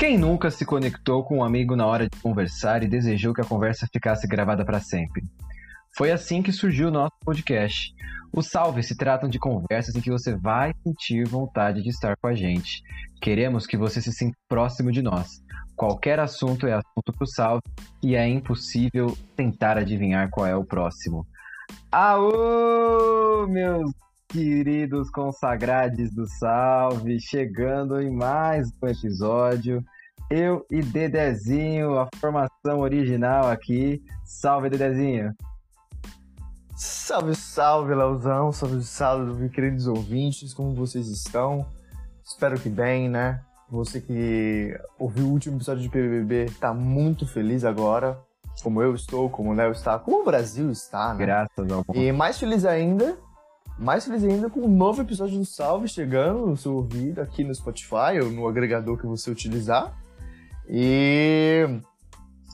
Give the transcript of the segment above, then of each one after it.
Quem nunca se conectou com um amigo na hora de conversar e desejou que a conversa ficasse gravada para sempre? Foi assim que surgiu o nosso podcast. Os salves se tratam de conversas em que você vai sentir vontade de estar com a gente. Queremos que você se sinta próximo de nós. Qualquer assunto é assunto para o salve e é impossível tentar adivinhar qual é o próximo. Aô, meus queridos consagrades do Salve, chegando em mais um episódio. Eu e Dedezinho, a formação original aqui. Salve, Dedezinho! Salve, salve, Leozão! Salve, salve, queridos ouvintes, como vocês estão? Espero que bem, né? Você que ouviu o último episódio de PBB tá muito feliz agora, como eu estou, como o Léo está, como o Brasil está, né? Graças ao E mais feliz ainda mais feliz ainda com um novo episódio do Salve chegando no seu ouvido aqui no Spotify ou no agregador que você utilizar. E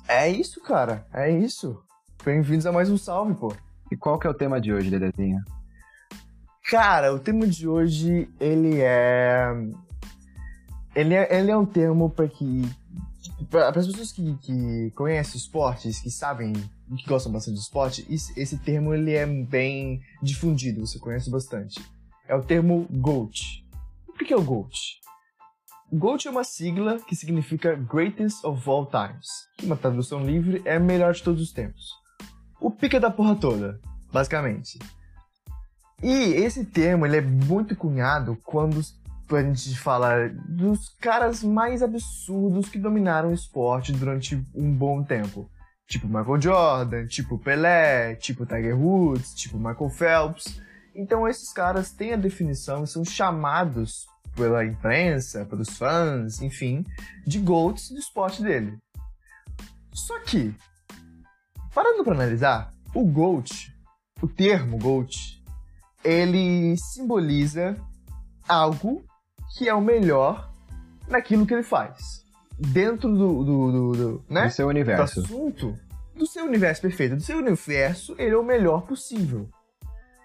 é isso, cara. É isso. Bem-vindos a mais um Salve, pô. E qual que é o tema de hoje, Dedezinho? Cara, o tema de hoje, ele é... Ele é, ele é um termo para que... Para as pessoas que, que conhecem esportes, que sabem que gostam bastante de esporte, esse termo ele é bem difundido, você conhece bastante. É o termo GOAT. O que é o GOAT? GOAT é uma sigla que significa Greatest of All Times, que uma tradução livre é melhor de todos os tempos. O pica da porra toda, basicamente. E esse termo ele é muito cunhado quando a gente fala dos caras mais absurdos que dominaram o esporte durante um bom tempo tipo Michael Jordan, tipo Pelé, tipo Tiger Woods, tipo Michael Phelps. Então esses caras têm a definição e são chamados pela imprensa, pelos fãs, enfim, de GOATs do esporte dele. Só que, parando para analisar, o GOAT, o termo GOAT, ele simboliza algo que é o melhor naquilo que ele faz dentro do, do, do, do, né? do seu universo. Do assunto, do seu universo perfeito, do seu universo, ele é o melhor possível.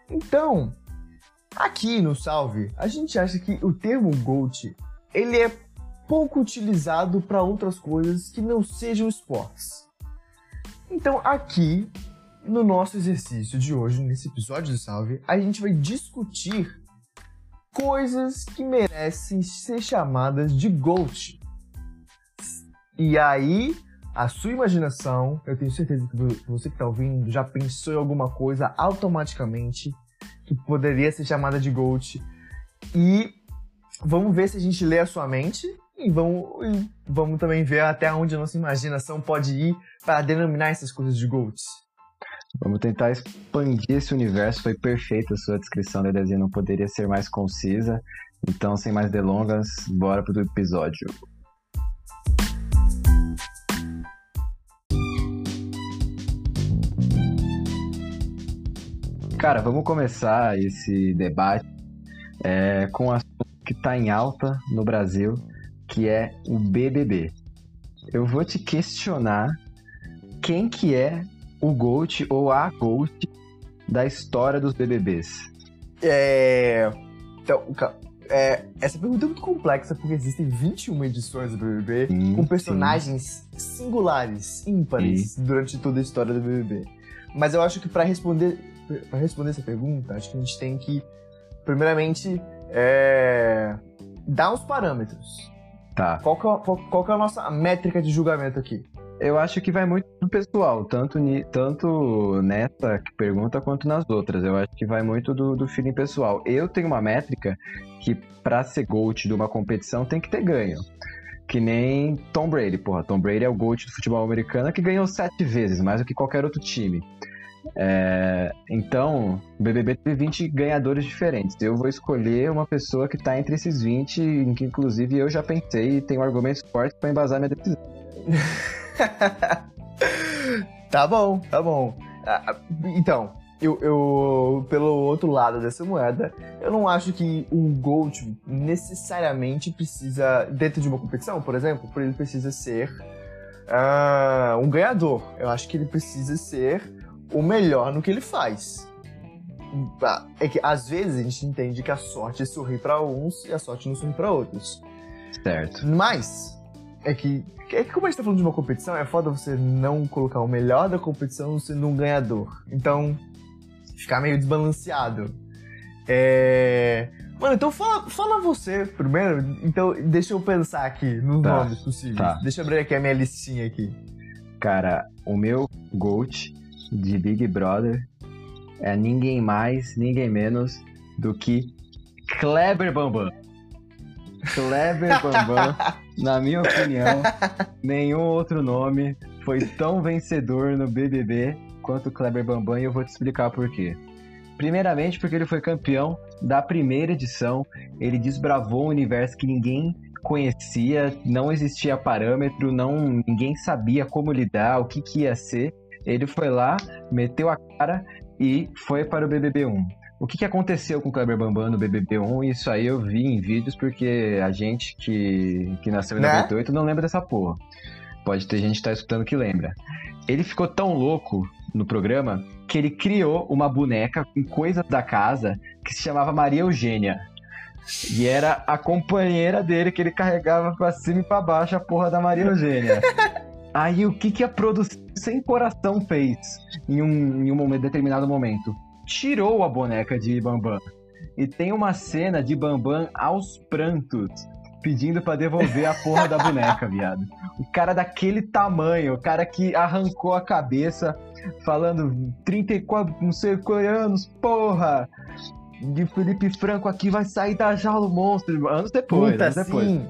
Então, aqui no Salve, a gente acha que o termo GOAT, ele é pouco utilizado para outras coisas que não sejam esportes. Então, aqui, no nosso exercício de hoje, nesse episódio do Salve, a gente vai discutir coisas que merecem ser chamadas de GOAT. E aí, a sua imaginação, eu tenho certeza que você que está ouvindo já pensou em alguma coisa automaticamente que poderia ser chamada de GOAT. E vamos ver se a gente lê a sua mente e vamos, e vamos também ver até onde a nossa imaginação pode ir para denominar essas coisas de GOATs. Vamos tentar expandir esse universo. Foi perfeita a sua descrição, Dedezinho. Não poderia ser mais concisa. Então, sem mais delongas, bora pro episódio. Cara, vamos começar esse debate é, com um assunto que está em alta no Brasil, que é o BBB. Eu vou te questionar quem que é o GOAT ou a GOAT da história dos BBBs. É... Então, é, essa pergunta é muito complexa porque existem 21 edições do BBB sim, com personagens sim. singulares, ímpares, sim. durante toda a história do BBB. Mas eu acho que para responder para responder essa pergunta, acho que a gente tem que, primeiramente, é, dar uns parâmetros. Tá. Qual que, é, qual, qual que é a nossa métrica de julgamento aqui? Eu acho que vai muito do pessoal, tanto, tanto nessa pergunta quanto nas outras. Eu acho que vai muito do, do feeling pessoal. Eu tenho uma métrica que, para ser GOAT de uma competição, tem que ter ganho. Que nem Tom Brady, porra. Tom Brady é o GOAT do futebol americano que ganhou sete vezes, mais do que qualquer outro time. É, então, o BBB teve 20 ganhadores diferentes. Eu vou escolher uma pessoa que está entre esses 20, em que inclusive eu já pensei e tenho argumentos fortes para embasar minha decisão. tá bom, tá bom. Ah, ah, então, eu, eu, pelo outro lado dessa moeda, eu não acho que um GOAT necessariamente precisa, dentro de uma competição, por exemplo, ele precisa ser uh, um ganhador. Eu acho que ele precisa ser o melhor no que ele faz. É que às vezes a gente entende que a sorte é sorrir para uns e a sorte não sorri para outros. Certo. Mas é que, é que como a gente tá falando de uma competição, é foda você não colocar o melhor da competição sendo um ganhador. Então, ficar meio desbalanceado. É... Mano, então fala, fala você primeiro. Então, deixa eu pensar aqui nos Tá, nomes possíveis. tá. Deixa eu abrir aqui a minha listinha aqui. Cara, o meu GOAT de Big Brother é ninguém mais, ninguém menos do que Kleber Bambam. Kleber Bambam, na minha opinião, nenhum outro nome foi tão vencedor no BBB quanto Kleber Bambam e eu vou te explicar por quê. Primeiramente porque ele foi campeão da primeira edição, ele desbravou um universo que ninguém conhecia, não existia parâmetro, não ninguém sabia como lidar, o que, que ia ser. Ele foi lá, meteu a cara e foi para o BBB1. O que, que aconteceu com o Kleber Bambam no BBB1? Isso aí eu vi em vídeos porque a gente que, que nasceu em Né? 98 não lembra dessa porra. Pode ter gente que tá escutando que lembra. Ele ficou tão louco no programa que ele criou uma boneca com coisas da casa que se chamava Maria Eugênia. E era a companheira dele que ele carregava pra cima e pra baixo a porra da Maria Eugênia. Aí o que, que a produção sem coração fez em um, em um momento- determinado momento? Tirou a boneca de Bambam. E tem uma cena de Bambam aos prantos pedindo pra devolver a porra da boneca, viado. O cara daquele tamanho, o cara que arrancou a cabeça falando 34, não sei quantos anos, porra! De Felipe Franco aqui vai sair da jaula o monstro. Anos depois, Puta, anos depois. sim.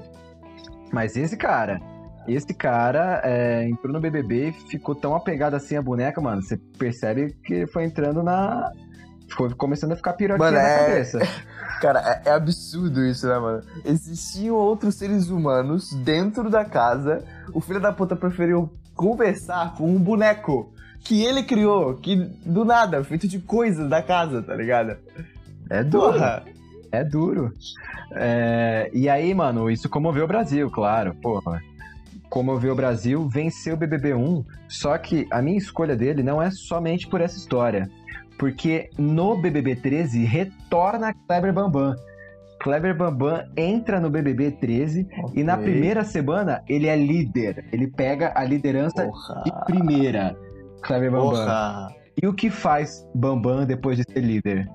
Mas esse cara, esse cara é, entrou no BBB e ficou tão apegado assim à boneca, mano. Você percebe que foi entrando na. Foi começando a ficar piroquinha Mano, na é- cabeça. Cara, é, é absurdo isso, né, mano? Existiam outros seres humanos dentro da casa. O filho da puta preferiu conversar com um boneco que ele criou, que do nada, feito de coisas da casa, tá ligado? É duro. Porra! É duro. É, e aí, mano, isso comoveu o Brasil, claro, porra. Comoveu o Brasil, venceu o BBB1, só que a minha escolha dele não é somente por essa história. Porque no BBB 13 retorna Kleber Bambam. Kleber Bambam entra no BBB 13 e na primeira semana ele é líder. Ele pega a liderança Porra! de primeira. Kleber Bambam. Porra! E o que faz Bambam depois de ser líder?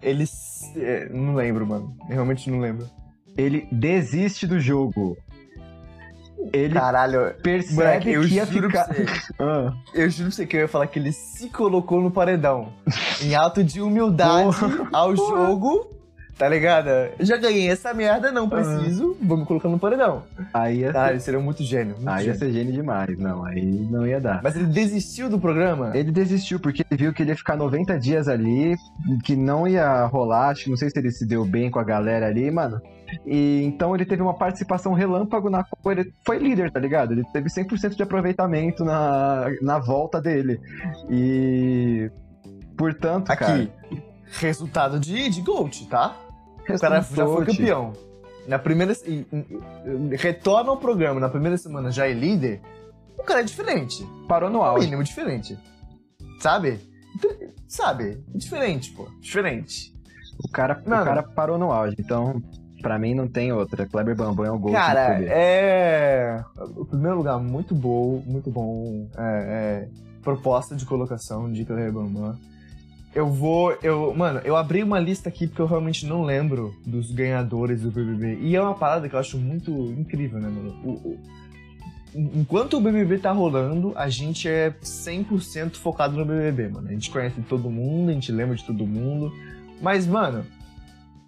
Eles. é, não lembro, mano. Eu realmente não lembro. Ele desiste do jogo. Ele Caralho, percebe moleque, eu que ia juro ficar. pra você. Ah, Eu juro pra você que eu ia falar que ele se colocou no paredão. em ato de humildade ao jogo. Tá ligado? Já ganhei essa merda, não preciso. Vou me colocar no paredão. aí ia, ser, ele seria muito gênio. Muito aí ia gênio. ser gênio demais. Não, aí não ia dar. Mas ele desistiu do programa? Ele desistiu porque ele viu que ele ia ficar 90 dias ali, que não ia rolar. Acho que não sei se ele se deu bem com a galera ali, mano. E então ele teve uma participação relâmpago na qual ele foi líder, tá ligado? Ele teve 100% de aproveitamento na, na volta dele. E. Portanto, Aqui. cara. Resultado de, de Gold, tá? O cara já foi campeão. Na primeira. Retorna ao programa na primeira semana já é líder. O cara é diferente. Parou no No auge. mínimo diferente. Sabe? Sabe? Diferente, pô. Diferente. O cara, o cara parou no auge, então pra mim não tem outra. Kleber Bambam é o gol Cara, é. O primeiro lugar, muito bom, muito bom. É, é, proposta de colocação de Kleber Bambam. Eu vou. Eu, mano, eu abri uma lista aqui porque eu realmente não lembro dos ganhadores do BBB. E é uma parada que eu acho muito incrível, né, mano? O- o- enquanto o BBB tá rolando, a gente é 100% focado no BBB, mano. A gente conhece todo mundo, a gente lembra de todo mundo. Mas, mano,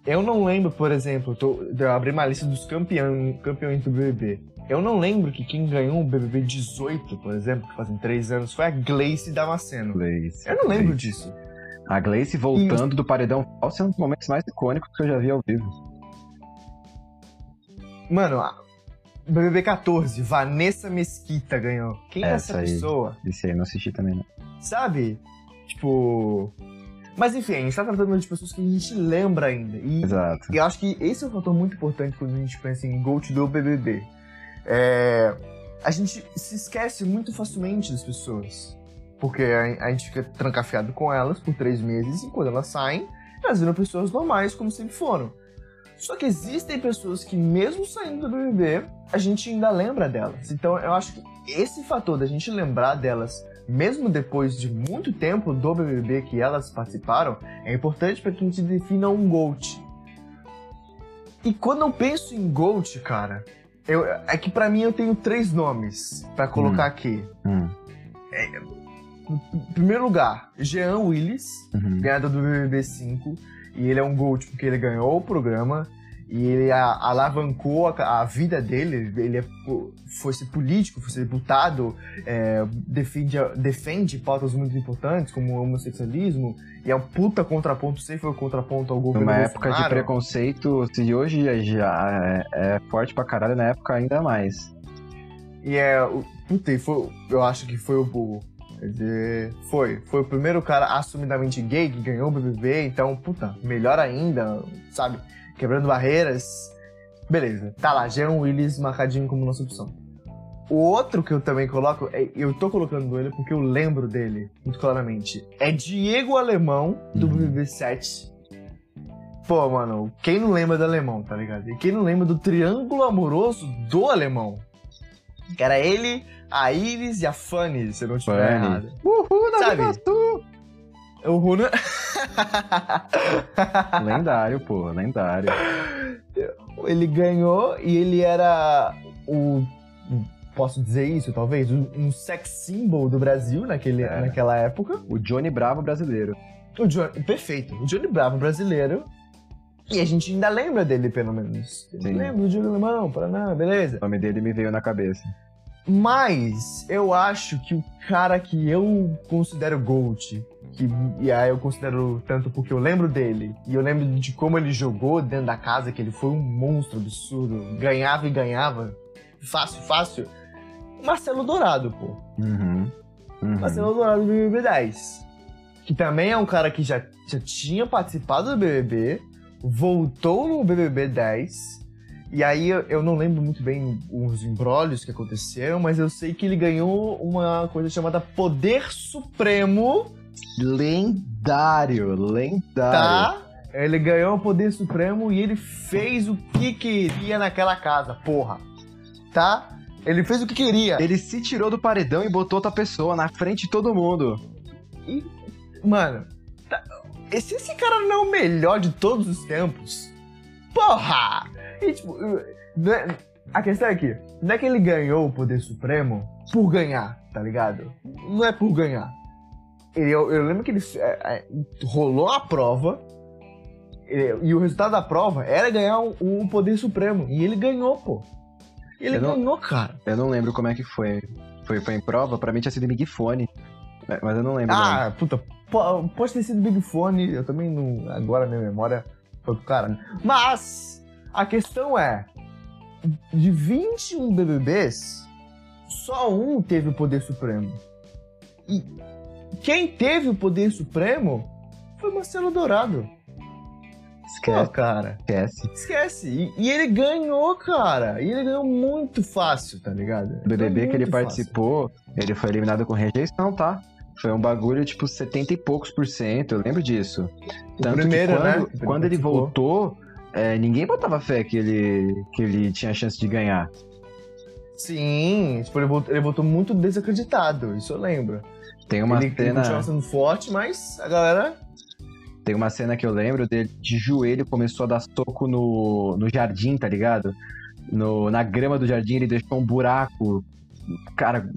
eu não lembro, por exemplo, eu, tô, eu abri uma lista dos campeão, campeões do BBB. Eu não lembro que quem ganhou o BBB 18, por exemplo, que fazem três anos, foi a Gleice Damasceno. Gleice. Eu não lembro Gleice. disso. A Gleice voltando do paredão falso é um dos momentos mais icônicos que eu já vi ao vivo. Mano, BBB 14, Vanessa Mesquita ganhou. Quem é Essa essa aí. pessoa? Esse aí não assisti também, não. Sabe? Tipo. Mas enfim, a gente tá tratando de pessoas que a gente lembra ainda. E Exato. E eu acho que esse é um fator muito importante quando a gente pensa em GOAT do BBB. É, a gente se esquece muito facilmente das pessoas. Porque a, a gente fica trancafiado com elas por três meses e quando elas saem, elas viram pessoas normais como sempre foram. Só que existem pessoas que, mesmo saindo do BBB, a gente ainda lembra delas. Então eu acho que esse fator da gente lembrar delas, mesmo depois de muito tempo do BBB que elas participaram, é importante para que a gente defina um GOAT. E quando eu penso em GOAT, cara, eu, é que para mim eu tenho três nomes para colocar hum. aqui. Hum. É, em primeiro lugar, Jean Willis, uhum. ganhador do BBB 5. E ele é um GOAT porque ele ganhou o programa e ele alavancou a, a, vida dele. Ele é, foi ser político, foi ser deputado, é, defende, defende pautas muito importantes, como o homossexualismo, e é um puta contraponto, sempre foi o contraponto ao governo Numa época de preconceito, se hoje já é, é, forte pra caralho, na época ainda mais. E é. Puta, e foi, eu acho que foi o Dizer, foi. Foi o primeiro cara assumidamente gay que ganhou o BBB, então, puta, melhor ainda, sabe? Quebrando barreiras. Beleza, tá lá, Jean Willis marcadinho como nossa opção. O outro que eu também coloco, é, eu tô colocando ele porque eu lembro dele muito claramente. É Diego Alemão, do BBB 7. Pô, mano, quem não lembra do Alemão, tá ligado? E quem não lembra do triângulo amoroso do Alemão? Que era ele, a Iris e a Fanny, se eu não estiver errado. Uhul, na Sabe? O Runa. lendário, pô, lendário. Ele ganhou e ele era o. Posso dizer isso, talvez? Um, sex symbol do Brasil naquele, é. naquela época. O Johnny Bravo brasileiro. O Johnny, perfeito. O Johnny Bravo brasileiro. E a gente ainda lembra dele, pelo menos. Sim. Lembra do Johnny Limão, Paraná, beleza. O nome dele me veio na cabeça. Mas eu acho que o cara que eu considero GOAT, que, e aí eu considero tanto porque eu lembro dele, e eu lembro de como ele jogou dentro da casa, que ele foi um monstro absurdo, ganhava e ganhava, fácil, fácil. Marcelo Dourado, pô. Uhum. Uhum. Marcelo Dourado do BBB 10. Que também é um cara que já, já tinha participado do BBB, voltou no BBB 10 e aí eu não lembro muito bem os embrólios que aconteceram, mas eu sei que ele ganhou uma coisa chamada Poder Supremo. Lendário, lendário. Tá? Ele ganhou o Poder Supremo e ele fez o que queria naquela casa, porra. Tá? Ele fez o que queria. Ele se tirou do paredão e botou outra pessoa na frente de todo mundo. E, mano, se esse cara não é o melhor de todos os tempos, porra! E, tipo, é, a questão é que não é que ele ganhou o poder supremo por ganhar, tá ligado? Não é por ganhar. Ele, eu, eu, lembro que ele é, é, rolou a prova ele, e o resultado da prova era ganhar o um poder supremo. E ele ganhou, pô. Ele ganhou, cara. Eu não lembro como é que foi. Foi, foi em prova? Pra mim tinha sido Big Fone. Mas eu não lembro. Ah, não. puta. Pode ter sido Big Fone. Eu também não. Agora minha memória foi pro cara. Mas a questão é, de 21 BBBs, só um teve o poder supremo. E quem teve o poder supremo foi Marcelo Dourado. Esquece, Pô, cara. Esquece. Esquece. E, e, ele ganhou, cara. E ele ganhou muito fácil, tá ligado? O BBB que ele participou, fácil. ele foi eliminado com rejeição, tá? Foi um bagulho, tipo, 70 e poucos por cento, eu lembro disso. Tanto primeiro, que quando, né? quando ele voltou, é, ninguém botava fé que ele, que ele tinha chance de ganhar. Sim, tipo, ele, voltou, ele voltou muito desacreditado, isso eu lembro. Tem uma ele, cena. Ele sendo forte, mas a galera. Tem uma cena que eu lembro dele de joelho começou a dar soco no, no jardim, tá ligado? No, na grama do jardim, ele deixou um buraco cara,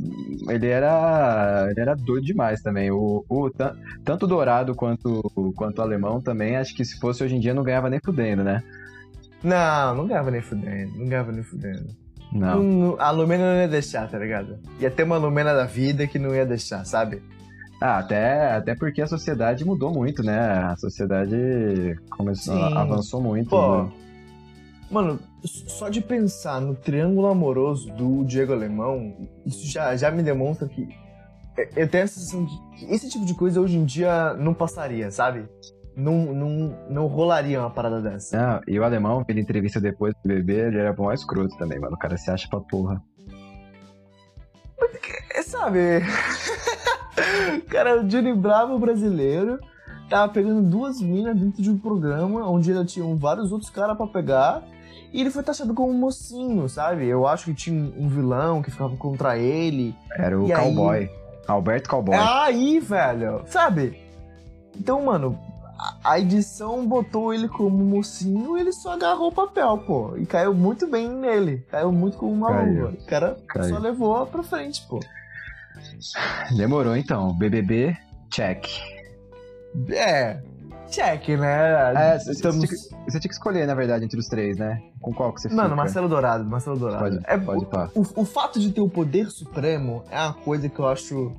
ele era, ele era doido demais também. O, o, tanto o Dourado quanto, quanto o Alemão também, acho que se fosse hoje em dia não ganhava nem fudendo, né? Não, não ganhava nem fudendo, não ganhava nem fudendo. Não. não. A Lumena não ia deixar, tá ligado? Ia ter uma Lumena da vida que não ia deixar, sabe? Ah, até, até porque a sociedade mudou muito, né? A sociedade começou, Sim. avançou muito. Pô, né? Mano, só de pensar no triângulo amoroso do Diego Alemão, isso já, já me demonstra que eu tenho a sensação de que esse tipo de coisa hoje em dia não passaria, sabe? Não, não, não rolaria uma parada dessa. Não, e o alemão, pela entrevista depois do bebê, ele era bom mais escroto também, mano. O cara se acha pra porra. Mas, sabe? cara, o Johnny Bravo brasileiro tava pegando duas minas dentro de um programa onde ele tinha vários outros caras pra pegar. E ele foi taxado como um mocinho, sabe? Eu acho que tinha um vilão que ficava contra ele. Era o E aí- cowboy. Alberto Cowboy. É aí, velho. Sabe? Então, mano, a- a edição botou ele como mocinho e ele só agarrou o papel, pô. E caiu muito bem nele. Caiu muito como uma Caiu. luva. O cara Caiu. só levou pra frente, pô. Demorou então. BBB, check. É. Check, né? É, você Estamos... tinha que- você tinha que escolher, na verdade, entre os três, né? Com qual que você Mano, fica? Marcelo Dourado, Marcelo Dourado. Pode, é, pode pá. o, o fato de ter o poder supremo é uma coisa que eu acho.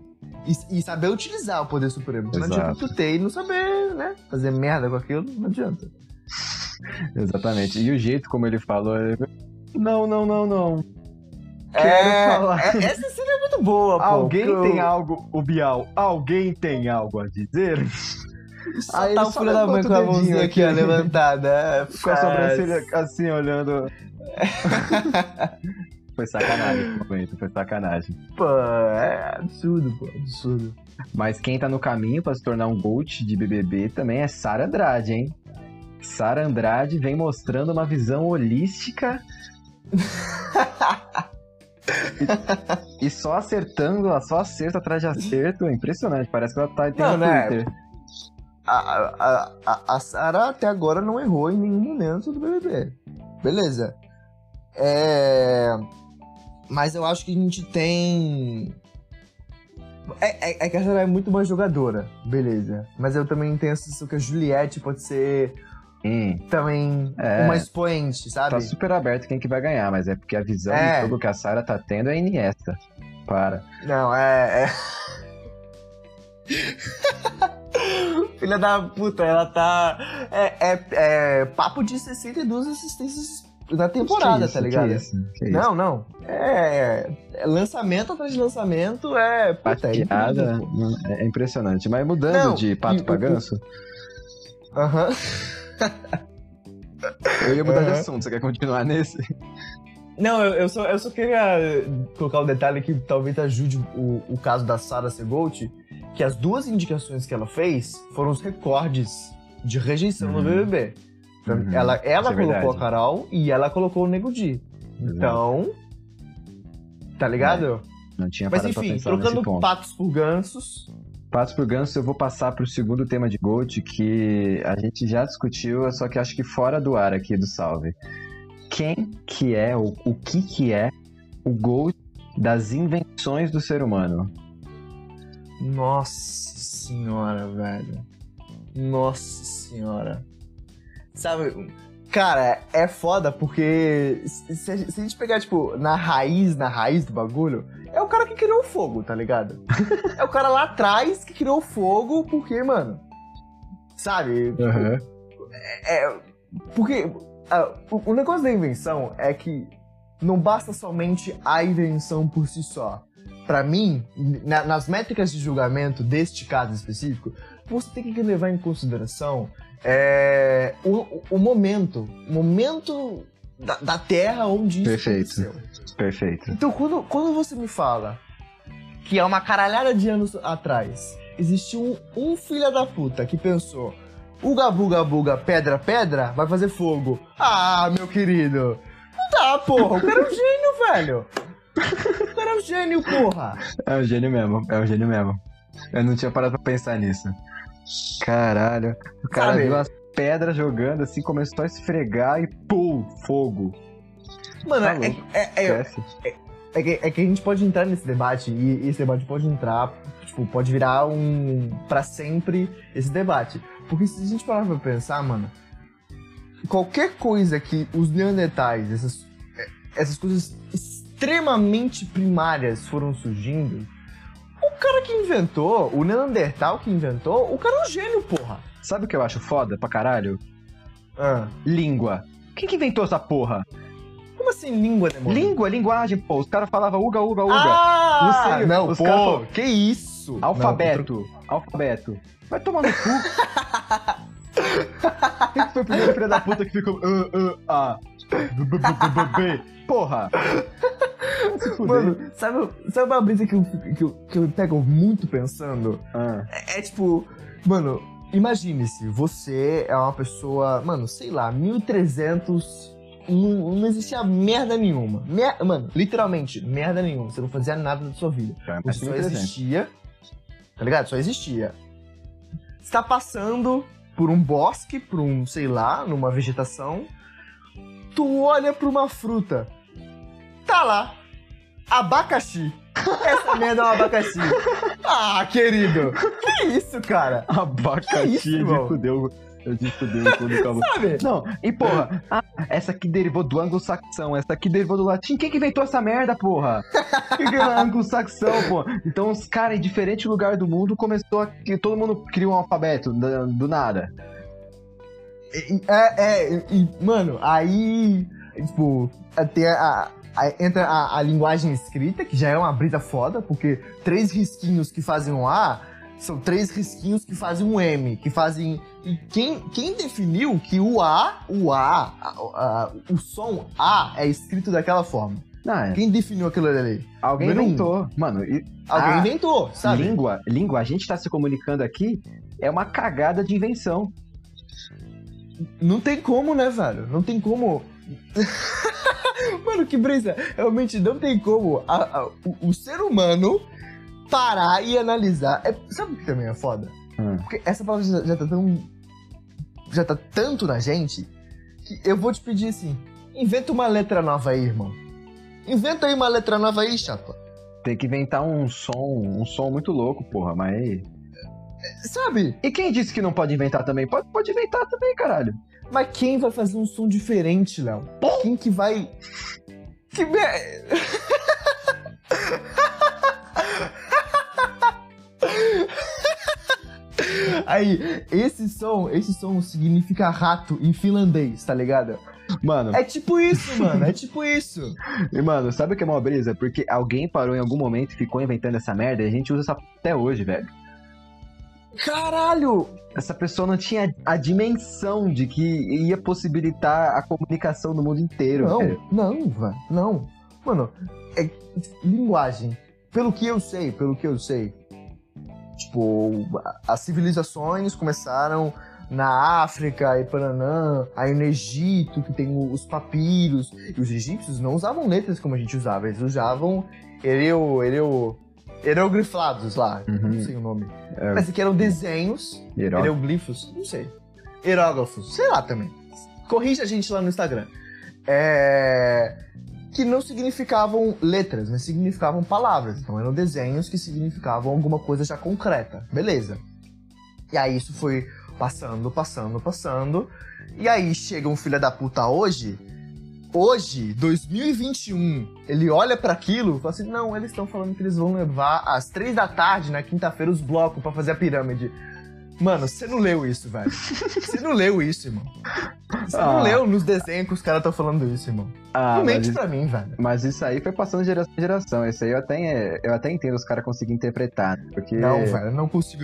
E, e saber utilizar o poder supremo. Não adianta Exato. tu ter e não saber, né? Fazer merda com aquilo, não adianta. Exatamente. E o jeito como ele falou. ele- Não, não, não, não. É, Quero falar. é- essa cena é muito boa, pô. Alguém tem algo, o Bial, alguém tem algo a dizer? Só Aí tá o filho da mãe com a mãozinha aqui, ó, levantada. é, Com a sobrancelha assim, olhando. foi sacanagem momento, foi sacanagem. Pô, é absurdo, pô, absurdo. Mas quem tá no caminho pra se tornar um GOAT de BBB também é Sara Andrade, hein? Sara Andrade vem mostrando uma visão holística. e, e só acertando, ela só acerta atrás de acerto. Impressionante, parece que ela tá tem Não, né? Twitter. A, a, a, a Sarah até agora não errou em nenhum momento do BBB. Beleza. É... Mas eu acho que a gente tem. É, é, é que a Sarah é muito mais jogadora, beleza. Mas eu também tenho a sensação que a Juliette pode ser Hum, também É. uma expoente, sabe? tá super aberto quem que vai ganhar, mas é porque a visão É. de jogo que a Sara tá tendo é Iniesta. Para. Não, é. é... Filha da puta, ela tá. É, é, é papo de 62 assistências na temporada, isso, tá ligado? Que isso, que isso. Não, não. É, é lançamento atrás de lançamento, é. Puta, é Piada, incrível, pô. é impressionante. Mas mudando Não, de pato pra ganso, Aham. eu ia mudar de assunto. Você quer continuar nesse? Não, eu, eu, só, eu só queria colocar o detalhe que talvez ajude o, o caso da Sarah Segolt, que as duas indicações que ela fez foram os recordes de rejeição no Uhum. BBB. Então, Uhum, Ela, ela é colocou verdade. a Carol e ela colocou o Nego Di. Então. Tá ligado? Não tinha Mas enfim, trocando patos por gansos. Patos por ganso, eu vou passar pro segundo tema de GOAT, que a gente já discutiu, só que acho que fora do ar aqui do Salve. Quem que é, ou o que que é o GOAT das invenções do ser humano? Nossa senhora, velho. Nossa senhora. Sabe, cara, é foda porque se, a gente- pegar, tipo, na raiz, na raiz do bagulho, é o cara que criou o fogo, tá ligado? é o cara lá atrás que criou o fogo porque, mano. Sabe? É, porque ah, o, o negócio da invenção é que não basta somente a invenção por si só. Pra mim, na- nas métricas de julgamento deste caso específico, você tem que levar em consideração é, o, o- momento, o momento da, da Terra onde isso Perfeito. aconteceu. Perfeito. Então, quando, quando você me fala que há uma caralhada de anos atrás existiu um, um filho da puta que pensou Uga buga buga, pedra pedra, vai fazer fogo. Ah, meu querido. Dá, porra. O cara é um gênio, velho. O cara é um gênio, porra. É um gênio mesmo, é um gênio mesmo. Eu não tinha parado pra pensar nisso. Caralho. O cara Sabe? viu as pedras jogando assim, começou a esfregar e pum, fogo. Mano, Tá é, é, é, é que, é que a gente pode entrar nesse debate e esse debate pode entrar, tipo, pode virar um. pra sempre esse debate. Porque se a gente parar pra pensar, mano, qualquer coisa que os neandertais, essas, essas coisas extremamente primárias foram surgindo, o cara que inventou, o Neandertal que inventou, o cara é um gênio, porra. Sabe o que eu acho foda pra caralho? Ah, Língua. Quem que inventou essa porra? como assim língua, demônio? Língua, linguagem, pô. Os caras falavam uga, uga, uga. Ah, Não sei, não, pô, que isso? Alfabeto. Alfabeto. Vai tomar no cu. Quem que foi o primeiro filho da puta que ficou. Uh, uh, A. B, b, b, b, B. Porra! Mano, sabe, sabe uma brisa que eu, que, eu, que eu pego muito pensando? Ah, É, é tipo, mano, imagine-se, você é uma pessoa, mano, sei lá, 1300. Não, não existia merda nenhuma. Mer mano, literalmente, merda nenhuma. Você não fazia nada da sua vida. É Você só 1300. existia. Tá ligado? Só existia. Você tá passando por um bosque, por um, sei lá, numa vegetação. Tu olha pra uma fruta. Tá lá. Abacaxi. Essa merda é um abacaxi. Ah, querido. Que isso, cara? Que Abacaxi isso, de fudeu. Eu de fudeu o cu do cabo. Sabe? Não, e porra, ah, essa aqui derivou do anglo-saxão, essa aqui derivou do latim. Quem que inventou essa merda, porra? Quem que é anglo-saxão, porra? Então os caras em diferente lugar do mundo começou a. que Todo mundo criou um alfabeto do nada. É, é, e, mano, aí, tipo, tem a, a- entra a, a linguagem escrita, que já é uma brisa foda, porque três risquinhos que fazem um A são três risquinhos que fazem um M, que fazem. E quem, quem definiu que o A, o A, a- a- o som A é escrito daquela forma? Não, é, Quem definiu aquilo ali? alguém número um. inventou. Mano, e Alguém Ah, inventou, sabe? língua, língua, a gente tá se comunicando aqui, é uma cagada de invenção. Não tem como, né, velho? Não tem como. Mano, que brisa. Realmente não tem como a- a- o, o ser humano parar e analisar. É- sabe o que também é foda? Hum. Porque essa palavra já, já tá tão. Já tá tanto na gente que eu vou te pedir assim: inventa uma letra nova aí, irmão. Inventa aí uma letra nova aí, chapa. Tem que inventar um som, um som muito louco, porra, mas. Sabe? E quem disse que não pode inventar também? Pode, pode inventar também, caralho. Mas quem vai fazer um som diferente, Léo? Quem que vai. Que mer... Aí, esse som, esse som significa rato em finlandês, tá ligado? Mano, É tipo isso, mano, é tipo isso. e, mano, sabe o que é uma brisa? Porque alguém parou em algum momento e ficou inventando essa merda e a gente usa essa até hoje, velho. Caralho! Essa pessoa não tinha a dimensão de que ia possibilitar a comunicação no mundo inteiro, velho. Não, não, velho, não. Mano, é linguagem. Pelo que eu sei, pelo que eu sei, tipo, as civilizações começaram na África e Paranã, aí no Egito, que tem os papiros. E os egípcios não usavam letras como a gente usava, eles usavam ereu, ereu, hieroglifados lá, Uhum. não sei o nome. É. Mas aqui eram desenhos. Hieroglifos? Não sei. Hieróglifos? Sei lá também. Corrija a gente lá no Instagram. É... Que não significavam letras, mas significavam palavras. Então eram desenhos que significavam alguma coisa já concreta. Beleza. E aí isso foi passando, passando, passando. E aí chega um filho da puta hoje. Hoje, 2021, ele olha pra aquilo e fala assim: não, eles estão falando que eles vão levar às três da tarde na quinta-feira os blocos pra fazer a pirâmide. Mano, você não leu isso, velho. Você não leu isso, irmão. Você não Ah. leu nos desenhos que os caras estão falando isso, irmão. Ah, não mente isso, pra mim, velho. mas isso aí foi passando de geração em geração. Isso aí eu até, eu até entendo os caras conseguirem interpretar. Porque. Não, velho, eu não consigo.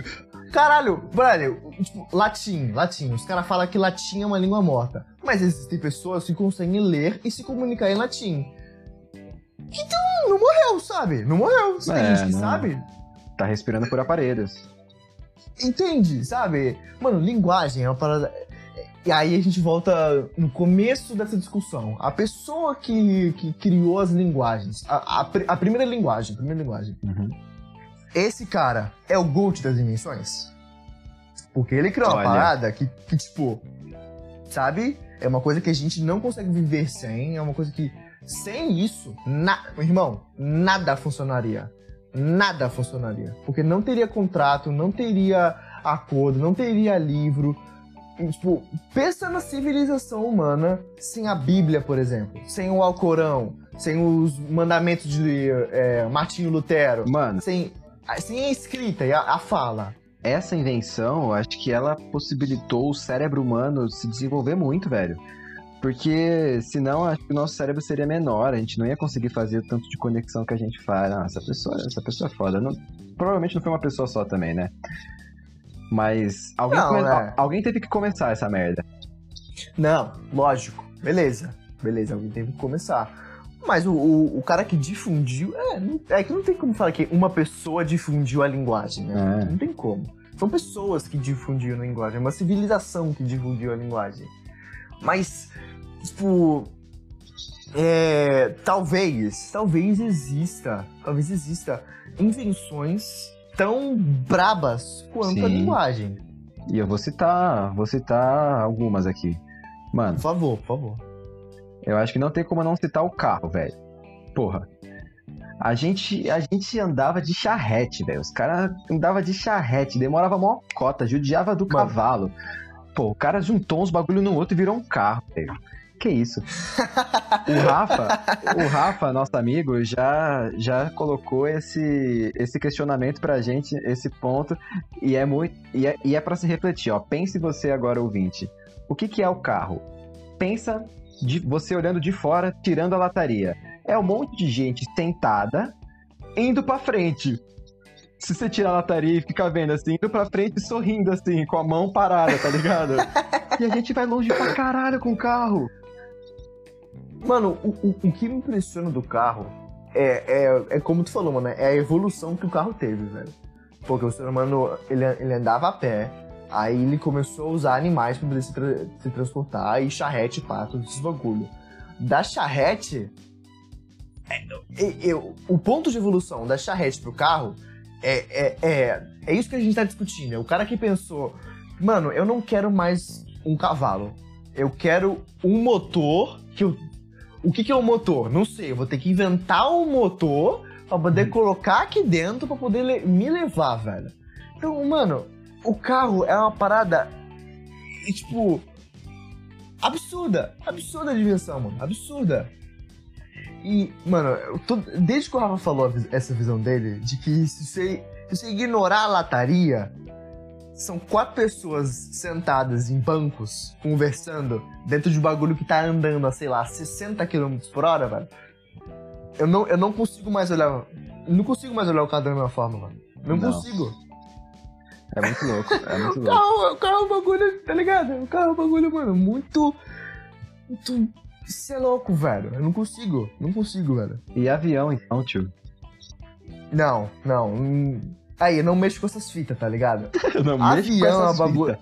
Caralho, brother, tipo, latim, latim. Os caras falam que latim é uma língua morta. Mas existem pessoas que conseguem ler e se comunicar em latim. Então, não morreu, sabe? Não morreu. Se tem É, gente que não- sabe, Tá respirando por aparelhos. Entende, sabe? Mano, linguagem é uma parada. E aí a gente volta no começo dessa discussão. A pessoa que, que criou as linguagens, a, a, a primeira linguagem, a primeira linguagem, Uhum. esse cara é o GOAT das dimensões? Porque ele criou uma Olha. parada que, que, tipo, sabe? É uma coisa que a gente não consegue viver sem, é uma coisa que, sem isso, na... irmão, nada funcionaria. Nada funcionaria. Porque não teria contrato, não teria acordo, não teria livro. E, tipo, pensa na civilização humana sem a Bíblia, por exemplo. Sem o Alcorão, sem os mandamentos de é, Martinho Lutero Mano, sem, sem a escrita e a, a fala. essa invenção, acho que ela possibilitou o cérebro humano se desenvolver muito, velho. Porque senão acho que o nosso cérebro seria menor, a gente não ia conseguir fazer o tanto de conexão que a gente faz. Não, essa pessoa, essa pessoa é foda. Não- provavelmente não foi uma pessoa só também, né? Mas alguém, Não, come- né? alguém teve que começar essa merda. Não, lógico. Beleza. Beleza, alguém teve que começar. Mas o, o, o cara que difundiu. É, não- é que não tem como falar que uma pessoa difundiu a linguagem, né? É. Não tem como. São pessoas que difundiam a linguagem, é uma civilização que difundiu a linguagem. Mas, tipo, é, talvez, talvez exista, talvez exista invenções tão brabas quanto Sim. a linguagem. E eu vou citar, vou citar algumas aqui. Mano, Por favor, por favor. eu acho que não tem como não citar o carro, velho. Porra. A gente, a gente andava de charrete, velho. Os caras andavam de charrete, demorava mó cota, judiava do Mano. cavalo. Pô, o cara juntou uns bagulho no outro e virou um carro, velho. Que isso? O Rafa, o Rafa, nosso amigo, já, já colocou esse, esse questionamento pra gente, esse ponto, e é muito e é, e é para se refletir, ó. Pense você agora, ouvinte. O que, que é o carro? Pensa de você olhando de fora, tirando a lataria. É um monte de gente sentada, indo pra frente. Se você tirar a lataria e ficar vendo assim, indo pra frente sorrindo assim, com a mão parada, tá ligado? e a gente vai longe pra caralho com o carro. Mano, o, o, o que me impressiona do carro é, é, é como tu falou, mano, é a evolução que o carro teve, velho. Porque o ser humano, ele, ele andava a pé, aí ele começou a usar animais pra poder se, tra- se transportar, e charrete, pato, esses bagulho. Da charrete, é, é- o ponto de evolução da charrete pro carro é, é, é, é isso que a gente tá discutindo. É o cara que pensou, mano, eu não quero mais um cavalo. Eu quero um motor que eu o que, que é um motor? Não sei, eu vou ter que inventar um motor pra poder colocar aqui dentro pra poder le- me levar, velho. Então, mano, o carro é uma parada, e, tipo, absurda. Absurda a dimensão, mano. Absurda. E, mano, tô- desde que o Rafa falou essa visão dele, de que se você, se você ignorar a lataria, são quatro pessoas sentadas em bancos, conversando, dentro de um bagulho que tá andando a, sei lá, 60 km por hora, velho. Eu não, eu não consigo mais olhar. Não consigo mais olhar o carro da mesma forma, mano. Não, Não. consigo. É muito louco, é muito O louco. carro, o carro é um bagulho, tá ligado? O carro é um bagulho, mano, muito. Muito. Isso é louco, velho. Eu não consigo. Não consigo, velho. E avião, então, tio? Não, não. hum, Aí, eu não mexo com essas fitas, tá ligado? Não Avião é um bagulho.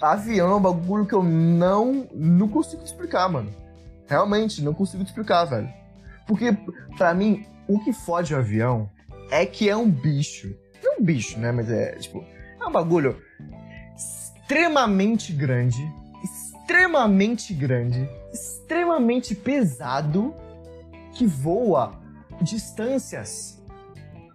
Avião é um bagulho que eu não, não consigo explicar, mano. Realmente, não consigo explicar, velho. Porque, pra mim, o que fode o avião é que é um bicho. Não é um bicho, né? Mas é, tipo, é um bagulho extremamente grande, extremamente grande, extremamente pesado, que voa distâncias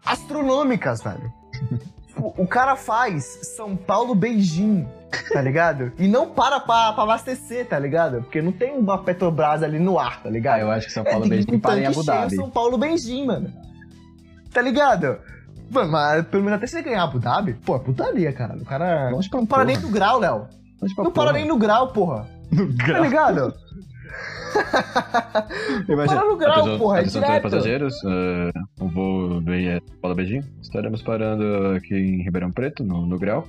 astronômicas, velho. Tipo, o cara faz São Paulo Beijing, tá ligado? E não para pra, pra abastecer, tá ligado? Porque não tem uma Petrobras ali no ar, tá Ah, ligado? eu acho que São É, Paulo tem Beijing para em Abu Dhabi. São Paulo Beijing, mano. Tá ligado? Mano, mas pelo menos até você ganhar Abu Dhabi, pô, é putaria, cara. O cara pra não para nem no grau, Léo. Não para porra. nem no grau, porra. no Tá grau. ligado? Imagina, Para no grau, Atenção- porra, é atenção todos direto. passageiros, eh, o voo do IE Paulo Beijing. Estaremos parando aqui em Ribeirão Preto, no, no grau.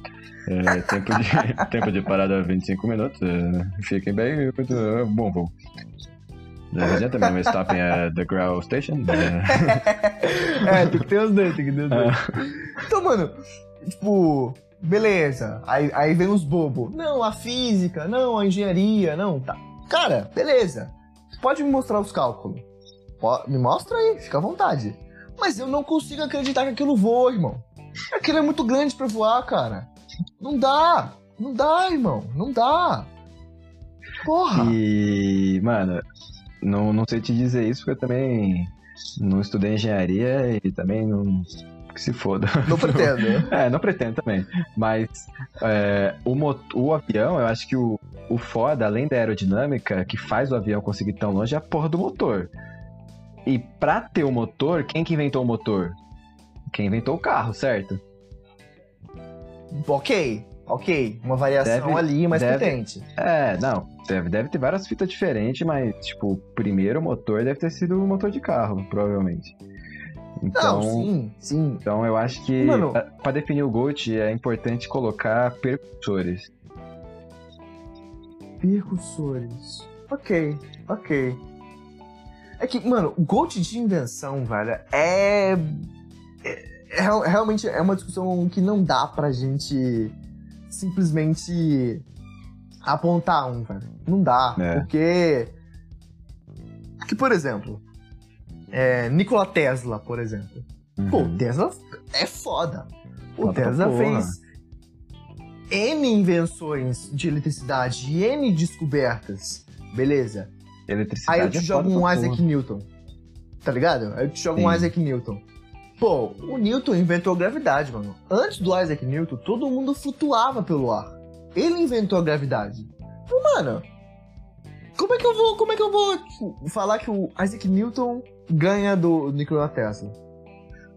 Eh, tempo, de, tempo de parada 25 minutos. eh, fiquem bem, muito eh, bom voo. Uh, também o stopping at the Grau Station. eh, É, tem que ter os dois, tem que ter os dois. Então, mano, tipo, beleza. Aí, aí vem os bobos. Não, a física, não, a engenharia, não, tá. Cara, beleza. Pode me mostrar os cálculos. Me mostra aí, fica à vontade. Mas eu não consigo acreditar que aquilo voa, irmão. Aquilo é muito grande pra voar, cara. Não dá. Não dá, irmão. Não dá. Porra. E, mano, não, não sei te dizer isso porque eu também não estudei engenharia e também não. Que se foda. Não pretendo. É, não pretendo também. Mas é, o, o avião, eu acho que o, o foda, além da aerodinâmica, que faz o avião conseguir ir tão longe, é a porra do motor. E pra ter o motor, quem que inventou o motor? Quem inventou o carro, certo? ok, ok. Uma variação Deve- ali mais deve- potente. É, não. Deve, deve ter várias fitas diferentes, mas, tipo, o primeiro motor deve ter sido o motor de carro, provavelmente. Então, Não, sim, sim. então eu acho que pra definir o GOAT é importante colocar percussores. Percussores. Ok, ok. É que, mano, o GOAT de invenção, velho, é. É, é, realmente é uma discussão que não dá pra gente simplesmente apontar um, velho. Não dá. É. Porque. Que, por exemplo, é, Nikola Tesla, por exemplo. Pô, Uhum. Tesla é foda. O Foda Tesla fez N invenções de eletricidade N descobertas. Beleza. Eletricidade Aí eu te é jogo um Isaac porra. Newton. Tá ligado? Aí eu te jogo um Sim. Isaac Newton. Pô, o Newton inventou a gravidade, mano. Antes do Isaac Newton, todo mundo flutuava pelo ar. Ele inventou a gravidade. Pô, mano, como é que eu vou, como é que eu vou tipo, falar que o Isaac Newton ganha do Nikola Tesla?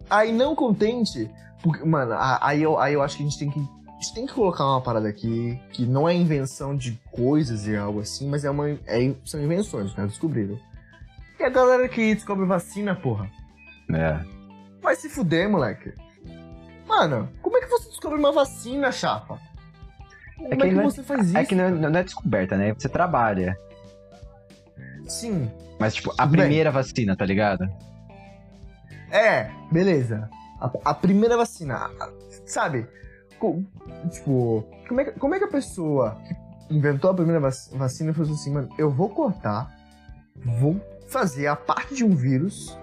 Aí não contente, porque, mano, aí eu, aí eu acho que a gente tem que a gente tem que colocar uma parada aqui que não é invenção de coisas e algo assim, mas é uma, é- são invenções, caras descobriram. E a galera que descobre vacina, porra, É. vai se fuder, moleque. Mano, como é que você descobre uma vacina, chapa? Como é que que, não é- você faz isso? É que não, não é descoberta, né? Você trabalha. Sim. Mas, tipo, a Tudo bem. primeira vacina, tá ligado? É, beleza. A, a primeira vacina, a- sabe? Co- tipo, como é, que, como é que a pessoa que inventou a primeira vac- vacina falou assim, mano, eu vou cortar, vou fazer a parte de um vírus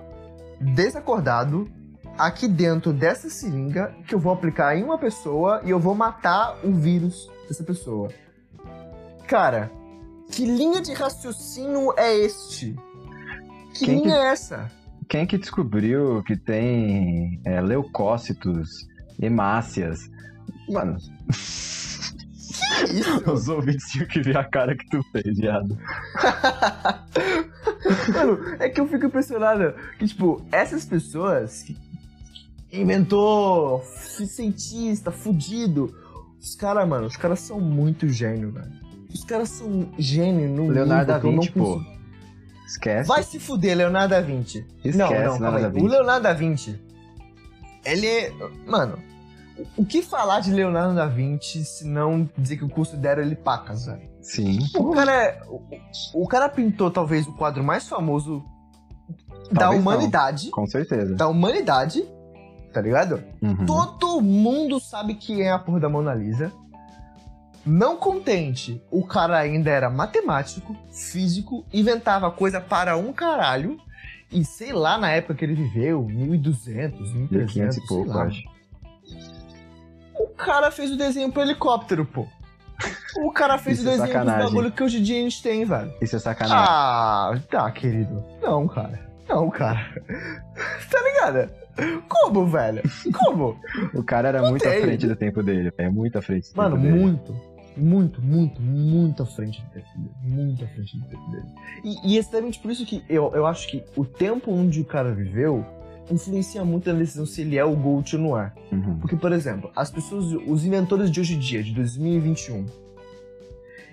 desacordado aqui dentro dessa seringa que eu vou aplicar em uma pessoa e eu vou matar o vírus dessa pessoa. Cara, que linha de raciocínio é este? Que Quem que- linha é essa? Quem que descobriu que tem é, leucócitos, hemácias? Mano, Isso? os ouvintes tinham que ver a cara que tu fez, viado. Mano, é que eu fico impressionado que, tipo, essas pessoas que inventou, cientista, fudido, os caras, mano, os caras são muito gênio, velho. Os caras são gênio no Leonardo da não Vinci, pô. Esquece. Vai se fuder, Leonardo da Vinci. Esquece, não, não, calma aí. da. O Leonardo da Vinci, ele é... Mano, o- o que falar de Leonardo da Vinci se não dizer que eu considero ele pacas, velho? Sim. O cara, é- o, o cara pintou talvez o quadro mais famoso da Talvez não. humanidade. Com certeza. Da humanidade, tá ligado? Uhum. Todo mundo sabe que é a porra da Mona Lisa. Não contente, o cara ainda era matemático, físico, inventava coisa para um caralho. E sei lá, na época que ele viveu, 1200, 1500 1300, e sei pouco, lá. acho. O cara fez o desenho pro helicóptero, pô. O cara fez Isso o é desenho dos sacanagem. bagulho que hoje em dia a gente tem, velho. Isso é sacanagem. Ah, tá, querido. Não, cara. Não, cara. tá ligado? Como, velho? Como? o cara era muito à tem. frente do tempo dele, é muito à frente do Mano, tempo dele. muito. Muito, muito, muito à frente do tempo dele. Muito à frente do tempo dele. E, e exatamente por isso que eu, eu acho que o tempo onde o cara viveu influencia muito na decisão se ele é o GOAT ou não é. Uhum. Porque, por exemplo, as pessoas, os inventores de hoje em dia, de 2021,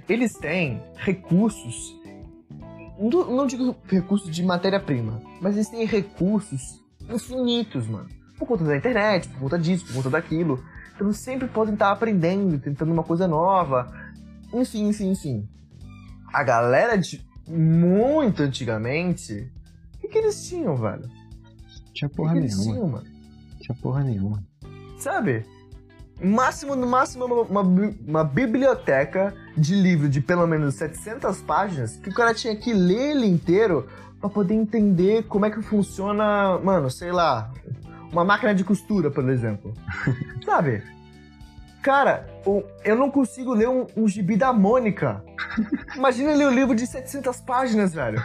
eles têm recursos. Não, não digo recursos de matéria-prima, mas eles têm recursos infinitos, mano. Por conta da internet, por conta disso, por conta daquilo. Então eles sempre podem estar aprendendo, tentando uma coisa nova. Enfim, enfim, enfim. A galera de muito antigamente. O que, que eles tinham, velho? Tinha que, porra que eles nenhuma. tinham, mano? Tinha porra nenhuma. Sabe? Máximo, no máximo, uma, uma uma biblioteca de livro de pelo menos 700 páginas que o cara tinha que ler ele inteiro pra poder entender como é que funciona, mano, sei lá, uma máquina de costura, por exemplo. Sabe? Cara, eu não consigo ler um, um gibi da Mônica. Imagina ler um livro de 700 páginas, velho.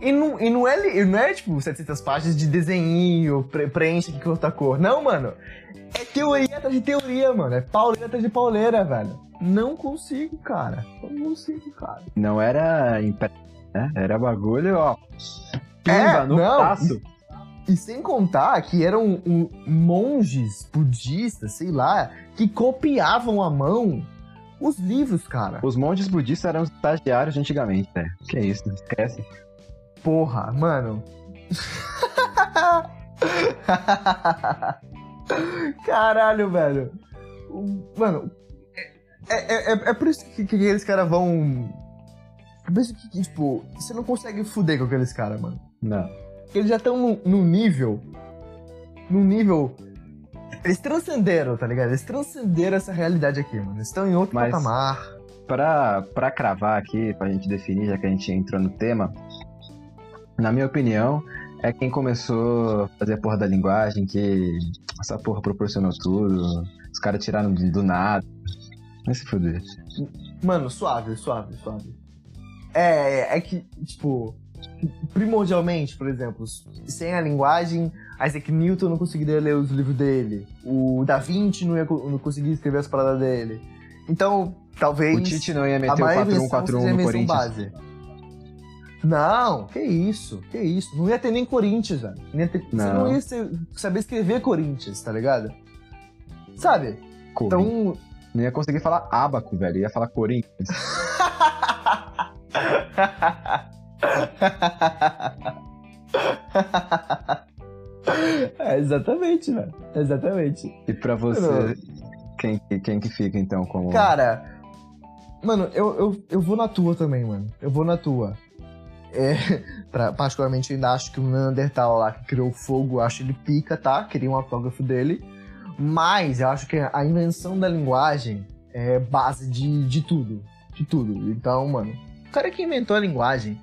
E não, e não, é, não é, tipo, 700 páginas de desenho, pre preenche com outra cor. Não, mano. É teoria atrás de teoria, mano. É pauleira atrás de pauleira, velho. Não consigo, cara. Não consigo, cara. Não era né? Era bagulho, ó. Pimba, É, no não. passo. E sem contar que eram um, monges budistas, sei lá, que copiavam à mão os livros, cara. Os monges budistas eram os estagiários de antigamente, velho. Que isso, esquece. Porra, mano. Caralho, velho. Mano, é, é, é, é por isso que, que aqueles caras vão. É por isso que, que, tipo, você não consegue fuder com aqueles caras, mano. Não. Eles já estão num, nível. Num nível Eles transcenderam, tá ligado? Eles transcenderam essa realidade aqui, mano. Eles estão em outro Mas- patamar. Pra, pra cravar aqui, pra gente definir, já que a gente entrou no tema, na minha opinião, é quem começou a fazer a porra da linguagem, que essa porra proporcionou tudo, os caras tiraram do do nada. Vai se fuder. Mano, suave, suave, suave. É, é que, tipo, primordialmente, por exemplo, sem a linguagem, Isaac Newton não conseguiria ler os livros dele. O Da Vinci não ia não conseguir escrever as paradas dele. Então, talvez. O Tite não ia meter o maior invenção 4-1-4-1 seja a no Corinthians. base. Não, que isso, que isso. Não ia ter nem Corinthians, velho. Não ia ter- Você Não. não ia ser- saber escrever Corinthians, tá ligado? Sabe? Então, Não ia conseguir falar abaco, velho. Ia falar Corinthians. é, exatamente, velho. Exatamente. E pra você, quem, quem que fica então como. Cara, mano, eu, eu, eu vou na tua também, mano. Eu vou na tua. É, pra- particularmente, eu ainda acho que o Neandertal lá que criou o fogo, acho ele pica, tá? Queria um autógrafo dele. Mas eu acho que a invenção da linguagem é base de, de tudo. De tudo. Então, mano, o cara que inventou a linguagem.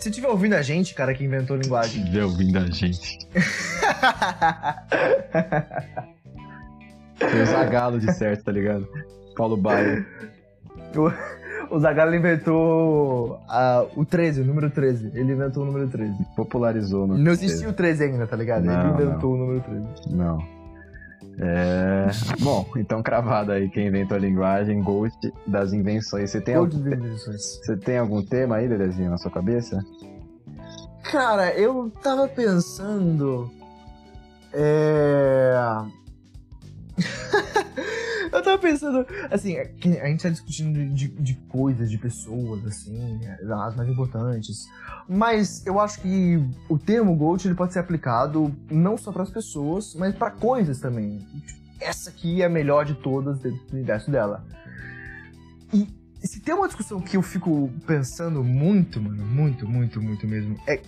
Se tiver ouvindo a gente, cara que inventou a linguagem. Estiver ouvindo a gente. Tem o Zagalo de certo, tá ligado? Paulo Baia. o Zagallo inventou ah, o 13, o número 13. Ele inventou o número 13. Popularizou no. Não existia o 13 ainda, tá ligado? Não, Ele inventou o número 13. Não. É. Bom, então cravado aí quem inventou a linguagem, Ghost das invenções. Você tem, algum, você tem algum tema aí, Dedezinho, na sua cabeça? Cara, eu tava pensando. É. eu tava pensando. Assim, é a gente tá discutindo de, de coisas, de pessoas, assim, as mais importantes. Mas eu acho que o termo GOAT ele pode ser aplicado não só para as pessoas, mas para coisas também. Essa aqui é a melhor de todas dentro do universo dela. E se tem uma discussão que eu fico pensando muito, mano, muito, muito, muito mesmo, é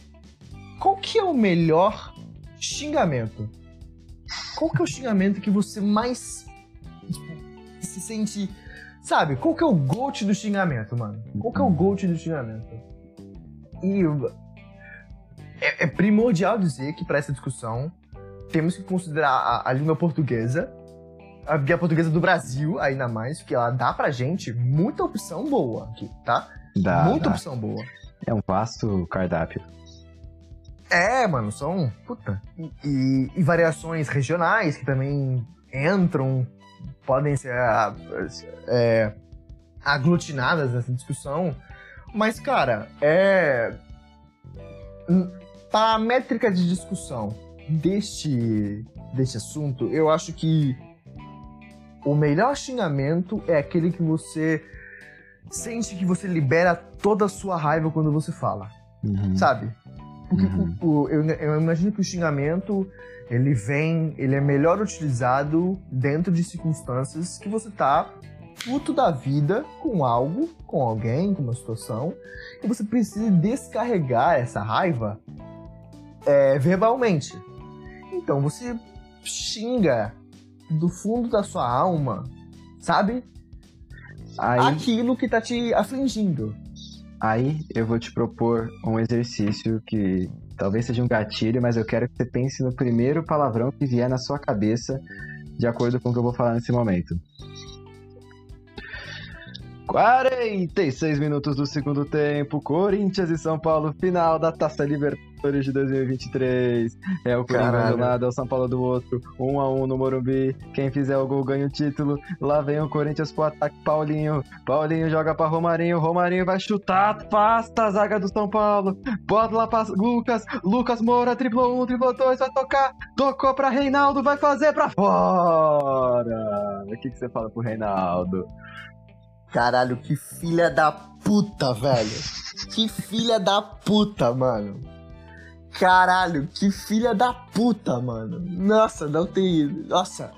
qual que é o melhor xingamento? Qual que é o xingamento que você mais se sente, sabe? Qual que é o GOAT do xingamento, mano? Qual que é o GOAT do xingamento? E é, é primordial dizer que para essa discussão temos que considerar a, a língua portuguesa, a língua portuguesa do Brasil, ainda mais, porque ela dá pra gente muita opção boa aqui, tá? Dá, muita dá. opção boa. É um vasto cardápio. É, mano, são. Puta. E, e- e variações regionais que também entram, podem ser ah, é, aglutinadas nessa discussão. Mas, cara, é. Para a métrica de discussão deste, deste assunto, eu acho que o melhor xingamento é aquele que você sente que você libera toda a sua raiva quando você fala Uhum. sabe? Porque Uhum. o- eu, eu imagino que o xingamento ele vem, ele é melhor utilizado dentro de circunstâncias que você tá puto da vida com algo, com alguém, com uma situação, e você precisa descarregar essa raiva é, verbalmente. Então você xinga do fundo da sua alma, sabe? Aí, Aquilo que tá te afligindo. Aí eu vou te propor um exercício que talvez seja um gatilho, mas eu quero que você pense no primeiro palavrão que vier na sua cabeça, de acordo com o que eu vou falar nesse momento. 46 minutos do segundo tempo, Corinthians e São Paulo, final da Taça Libertadores de 2023. É o Corinthians do lado, é o São Paulo do outro, 1 a 1 no Morumbi. Quem fizer o gol ganha o título. Lá vem o Corinthians pro ataque, Paulinho. Paulinho joga pra Romarinho, Romarinho vai chutar, afasta a zaga do São Paulo. Bota lá pra Lucas, Lucas Moura, triplou um, triplou dois, vai tocar, tocou pra Reinaldo, vai fazer pra fora. O que, que você fala pro Reinaldo? Caralho, que filha da puta, velho. Que filha da puta, mano. Caralho, que filha da puta, mano. Nossa, não tem. Nossa.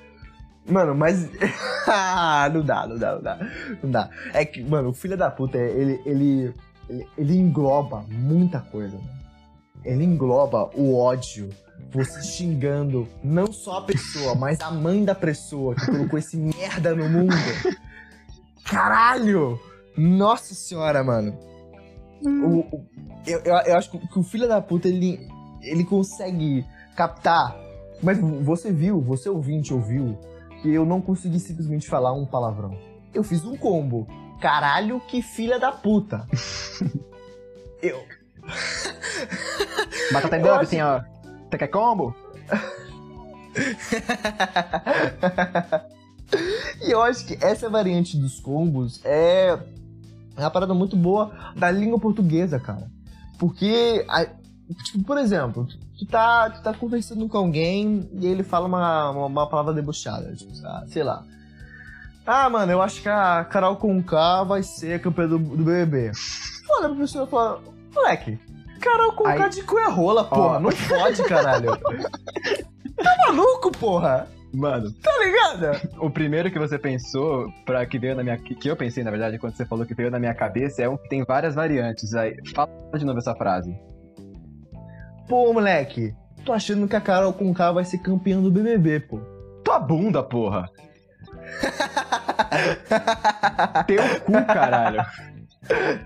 Mano, mas. Não dá, não dá, não dá. Não dá. É que, mano, o filho da puta, ele, ele, ele, engloba muita coisa, ele engloba o ódio. Você xingando não só a pessoa, mas a mãe da pessoa que colocou esse merda no mundo. Caralho! Nossa senhora, mano. O, o- eu, eu, eu acho que o filho da puta, ele, ele consegue captar. Mas você viu, você ouvinte ouviu, que eu não consegui simplesmente falar um palavrão. Eu fiz um combo. Caralho, que filha da puta. eu. Batata em acho- assim, ó. Você quer combo? E eu acho que essa variante dos combos é é uma parada muito boa da língua portuguesa, cara. Porque, tipo, por exemplo, tu- tá, tu tá conversando com alguém e ele fala uma, uma, uma palavra debochada, tipo, sei lá. Ah, mano, eu acho que a Carol Conká vai ser a campeã do, do BBB. Olha pra pessoa e fala, moleque, Carol Conká Aí- de cu é rola, porra, Ó. não fode, caralho. tá maluco, porra? Mano, Tá ligado? o primeiro que você pensou, pra que veio na minha. Que eu pensei, na verdade, quando você falou que veio na minha cabeça, é um que tem várias variantes. Aí, fala de novo essa frase. Pô, moleque, tô achando que a Carol Conká vai ser campeã do BBB, pô. Tua bunda, porra! Teu cu, caralho.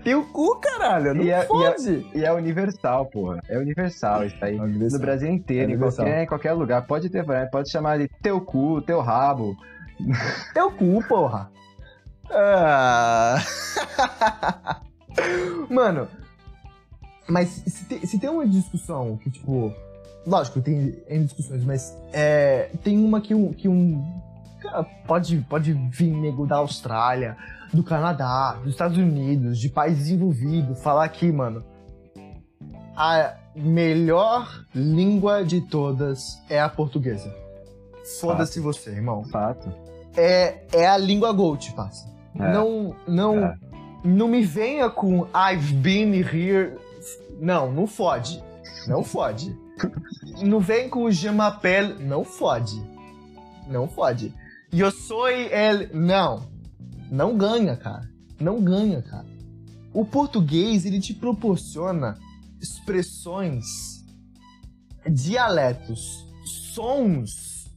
Teu cu, caralho, não E é- e é- fode. E é universal, porra. É universal isso aí. universal. No Brasil inteiro, É em, universal. qualquer, em qualquer lugar. Pode ter pode chamar de teu cu, teu rabo. Teu cu, porra. Ah. Mano, mas se tem, se tem uma discussão que, tipo. Lógico, tem N discussões, mas é, tem uma que um. Que um cara, pode, pode vir nego da Austrália, do Canadá, dos Estados Unidos, de países desenvolvidos, falar aqui, mano. A melhor língua de todas é a portuguesa. Foda-se você, irmão Fato. é, é a língua Gold, passa. É. Não, não, É. não me venha com I've been here. Não, não fode. Não fode. não vem com Je m'appelle. Não fode. Não fode. Eu sou el. Não. Não ganha, cara. Não ganha, cara. O português, ele te proporciona expressões, dialetos, sons,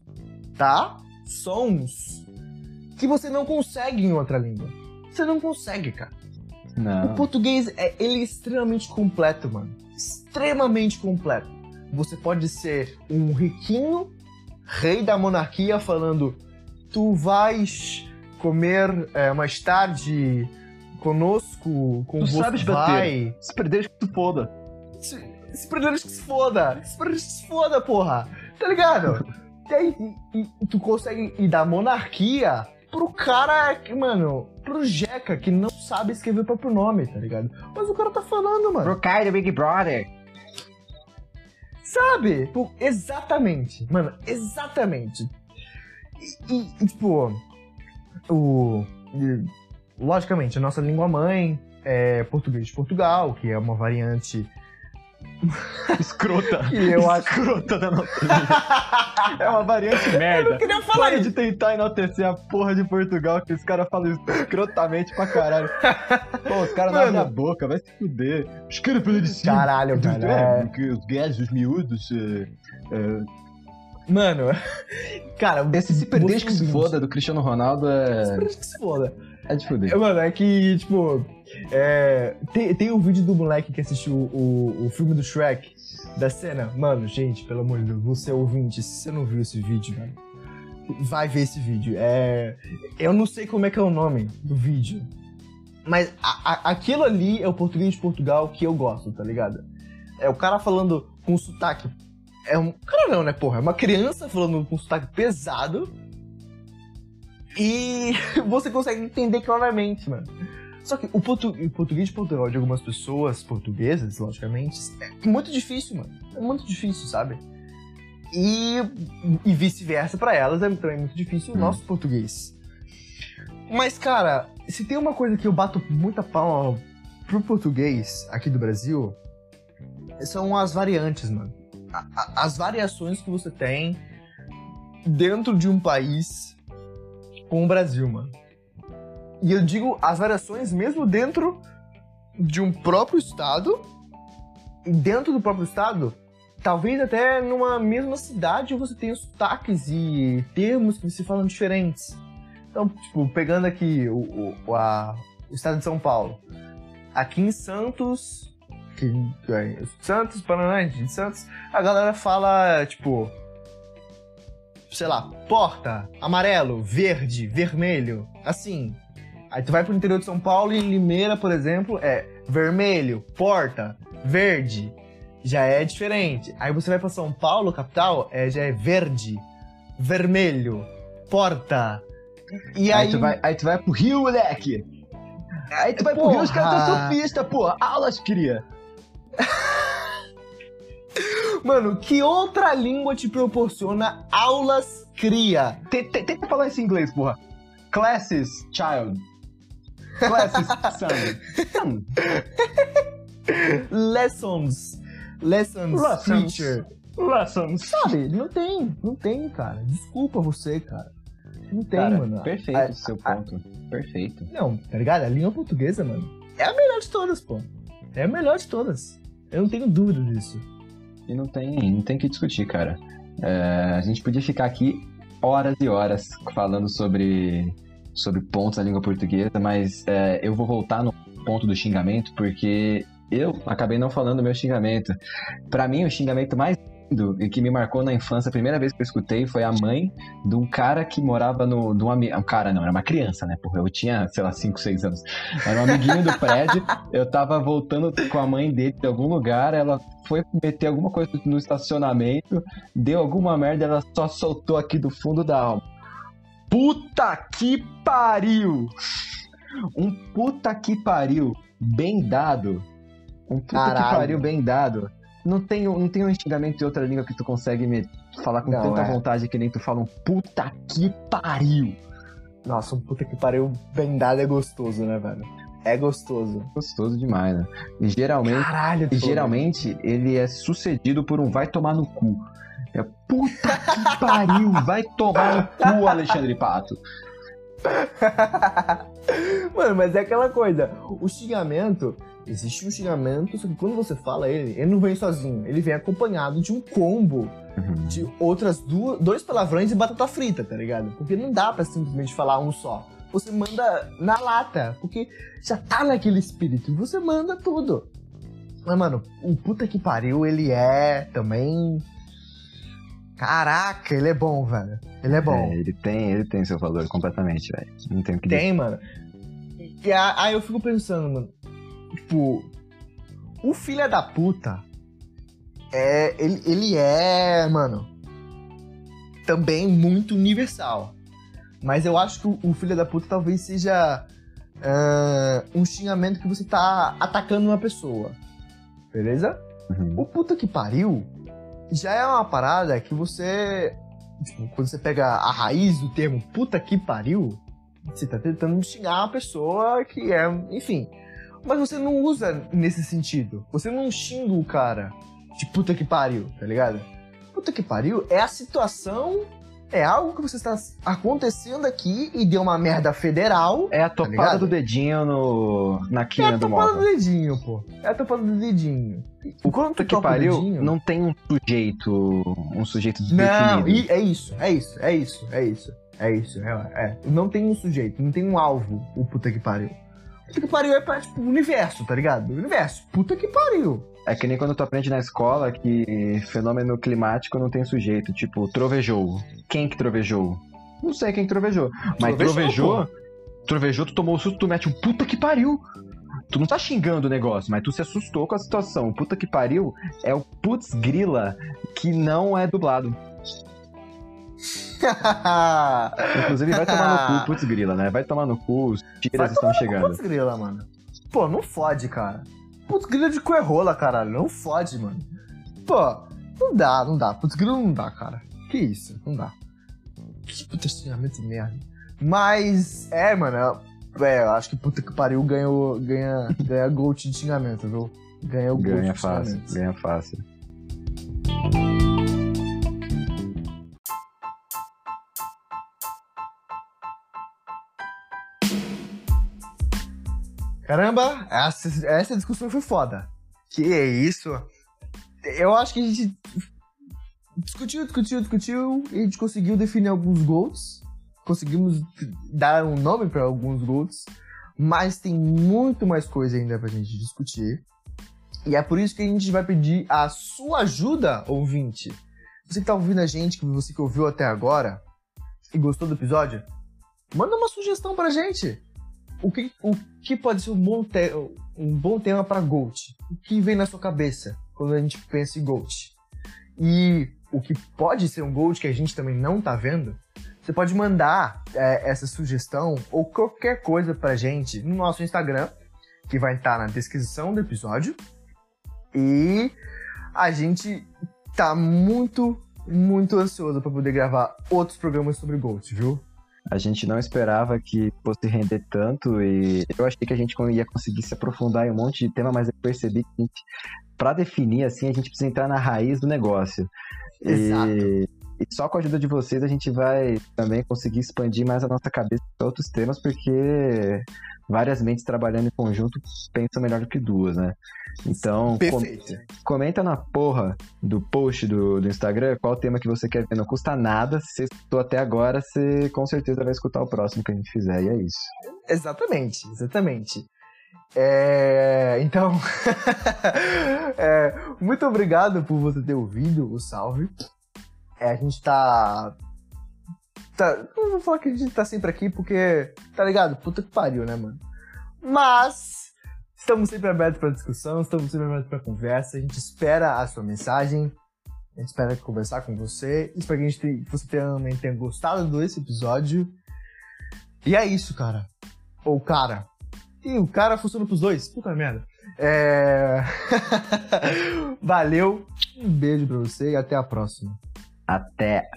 tá? Sons que você não consegue em outra língua. Você não consegue, cara. O Não. português, é, ele é extremamente completo, mano. Extremamente completo. Você pode ser um riquinho, rei da monarquia, falando: Tu vais comer é, mais tarde conosco, com Tu você sabes bater. vai. Se perderes que tu foda. Se, se perderes que se foda. Se perderes que se foda, porra. Tá ligado? e aí, e- e tu consegue ir da monarquia pro cara, que, mano, pro Jeca, que não sabe escrever o próprio nome, tá ligado? Mas o cara tá falando, mano. Pro Kai do Big Brother. Sabe? Pô, exatamente. Mano, exatamente. E, e- e, tipo, o. e, logicamente, a nossa língua mãe é português de Portugal, que é uma variante Escrota. que eu acho. Escrota da nossa língua. É uma variante merda. queria falar Para isso. de tentar enaltecer a porra de Portugal, que os caras falam escrotamente pra caralho. Pô, os caras não abrem a boca, vai se fuder. Os caras falam de. Caralho, velho. é. porque os gays, os miúdos. é, é, Mano, cara, Esse se perder que se foda do Cristiano Ronaldo Se é. perder que se foda. É de fuder. Mano, é que, tipo, é, tem, tem um vídeo do moleque que assistiu o, o filme do Shrek, da cena. Mano, gente, pelo amor de Deus, você é ouvinte, se você não viu esse vídeo, mano, vai ver esse vídeo. É, eu não sei como é que é o nome do vídeo, mas a- a- aquilo ali é o português de Portugal que eu gosto, tá ligado? É o cara falando com sotaque. É um. Cara, não, né, porra? É uma criança falando com sotaque pesado. E você consegue entender claramente, mano. Só que o, portu- o português de Portugal de algumas pessoas portuguesas, logicamente, é muito difícil, mano. É muito difícil, sabe? E, e vice-versa pra elas é também muito difícil o Hum. nosso português. Mas, cara, se tem uma coisa que eu bato muita palma pro português aqui do Brasil, são as variantes, mano. As variações que você tem dentro de um país com o Brasil, mano. E eu digo as variações mesmo dentro de um próprio estado dentro do próprio estado, talvez até numa mesma cidade você tenha sotaques e termos que se falam diferentes. Então, tipo, pegando aqui o, o, a, o estado de São Paulo. Aqui em Santos, que, é, Santos, Paraná, de Santos, a galera fala, tipo, sei lá, porta, amarelo, verde, vermelho, assim. Aí tu vai pro interior de São Paulo e em Limeira, por exemplo, é vermelho, porta, verde. Já é diferente. Aí você vai para São Paulo, capital, é, já é verde, vermelho, porta. E aí, aí, tu vai, aí tu vai pro Rio, moleque. Aí tu vai porra. pro Rio, os caras são surfistas, pô. Aulas, cria. Mano, que outra língua te proporciona aulas cria? Tenta, falar isso em inglês, porra. Classes, child. Classes, son. Lessons. Lessons, Lessons. teacher. Lessons. Sabe, não tem, não tem, cara. Desculpa você, cara. Não tem, cara, mano. Perfeito o seu ponto. Perfeito. Não, tá ligado? A língua portuguesa, mano, é a melhor de todas, pô. É a melhor de todas. Eu não tenho dúvida disso. E não tem, não tem que discutir, cara. É, a gente podia ficar aqui horas e horas falando sobre, sobre pontos da língua portuguesa, mas é, eu vou voltar no ponto do xingamento, porque eu acabei não falando o meu xingamento. Para mim, o xingamento mais lindo e que me marcou na infância, a primeira vez que eu escutei foi a mãe de um cara que morava no. De um, um cara, não, era uma criança, né? Porra, eu tinha, sei lá, 5, 6 anos. Era um amiguinho do prédio. Eu tava voltando com a mãe dele de algum lugar, ela foi meter alguma coisa no estacionamento, deu alguma merda, ela só soltou aqui do fundo da alma. Puta que pariu! Um puta que pariu bem dado. Um puta Caralho. que pariu bem dado não tem, não tem um xingamento de outra língua que tu consegue me falar com não, tanta é. vontade que nem tu fala um puta que pariu. Nossa, um puta que pariu bem dado é gostoso, né, velho? É gostoso. Gostoso demais, né? E geralmente, Caralho, e geralmente ele é sucedido por um vai tomar no cu. É puta que pariu, vai tomar no cu, Alexandre Pato. Mano, mas é aquela coisa, o xingamento, existe um xingamento, só que quando você fala ele, ele não vem sozinho, ele vem acompanhado de um combo uhum. de outras duas, dois palavrões e batata frita, tá ligado? Porque não dá para simplesmente falar um só. Você manda na lata, porque já tá naquele espírito, você manda tudo. Mas, mano, o puta que pariu, ele é também Caraca, ele é bom, velho. Ele é bom. É, ele tem, ele tem seu valor completamente, velho. Não tem o que Tem, dizer. mano. E aí eu fico pensando, mano. Tipo, o filho da puta é. Ele, ele é, mano. Também muito universal. Mas eu acho que o, o filho da puta talvez seja uh, um xingamento que você tá atacando uma pessoa. Beleza? Uhum. O puta que pariu já é uma parada que você. Tipo, quando você pega a raiz do termo puta que pariu, você tá tentando xingar uma pessoa que é. Enfim. Mas você não usa nesse sentido. Você não xinga o cara de puta que pariu, tá ligado? Puta que pariu é a situação é algo que você está acontecendo aqui e deu uma merda federal. É a tá topada tá do dedinho no, na quina do móvel. É a topada do dedinho, pô. É a topada do dedinho. O quanto que pariu, dedinho, não tem um sujeito, um sujeito Não, e é isso, é isso, é isso, é isso. É isso, é, é. Não tem um sujeito, não tem um alvo, o puta que pariu. Puta que pariu é pra, tipo, universo, tá ligado? Universo. Puta que pariu. É que nem quando tu aprende na escola que fenômeno climático não tem sujeito. Tipo, trovejou. Quem que trovejou? Não sei quem trovejou. Mas trovejou, trovejou, tu tomou o susto, tu mete um puta que pariu. Tu não tá xingando o negócio, mas tu se assustou com a situação. Puta que pariu é o putz grila que não é dublado. Inclusive, vai tomar no cu, putz grila, né? Vai tomar no cu, os tiras estão chegando. Putz grila, mano. Pô, não fode, cara. Putz grila de cu é rola, caralho. Não fode, mano. Pô, não dá, não dá. Putz grila não dá, cara. Que isso, não dá. Que de merda. Mas, é, mano, é, eu acho que puta que pariu ganhou, ganha, ganha Gold de xingamento, viu? Ganha o Gold ganha de fácil, Ganha fácil. Caramba, essa, essa discussão foi foda. Que é isso? eu acho que a gente discutiu, discutiu, discutiu e a gente conseguiu definir alguns gols. Conseguimos dar um nome para alguns gols. Mas tem muito mais coisa ainda pra gente discutir. E é por isso que a gente vai pedir a sua ajuda, ouvinte. Você que tá ouvindo a gente, você que ouviu até agora e gostou do episódio, manda uma sugestão pra gente. O que, o que pode ser um bom, te um bom tema para Gold? O que vem na sua cabeça quando a gente pensa em Gold? E o que pode ser um Gold que a gente também não tá vendo, você pode mandar é, essa sugestão ou qualquer coisa pra gente no nosso Instagram, que vai estar na descrição do episódio. E a gente tá muito, muito ansioso para poder gravar outros programas sobre Gold, viu? A gente não esperava que fosse render tanto e eu achei que a gente ia conseguir se aprofundar em um monte de tema, mas eu percebi que para definir assim a gente precisa entrar na raiz do negócio. Exato. E, e só com a ajuda de vocês a gente vai também conseguir expandir mais a nossa cabeça para outros temas, porque várias mentes trabalhando em conjunto pensam melhor do que duas, né? Então. Com, comenta na porra do post do, do Instagram qual tema que você quer ver. Não custa nada. Se você escutou até agora, você com certeza vai escutar o próximo que a gente fizer. E é isso. Exatamente, exatamente. É, então, é, muito obrigado por você ter ouvido o salve. É, a gente tá, tá. Não vou falar que a gente tá sempre aqui porque, tá ligado? Puta que pariu, né, mano? Mas estamos sempre abertos para discussão, estamos sempre abertos para conversa. A gente espera a sua mensagem. A gente espera conversar com você. Espero que, a gente, que você também tenha gostado desse episódio. E é isso, cara. Ou cara. E o cara funciona pros dois. Puta merda. É... Valeu. Um beijo pra você e até a próxima. Até.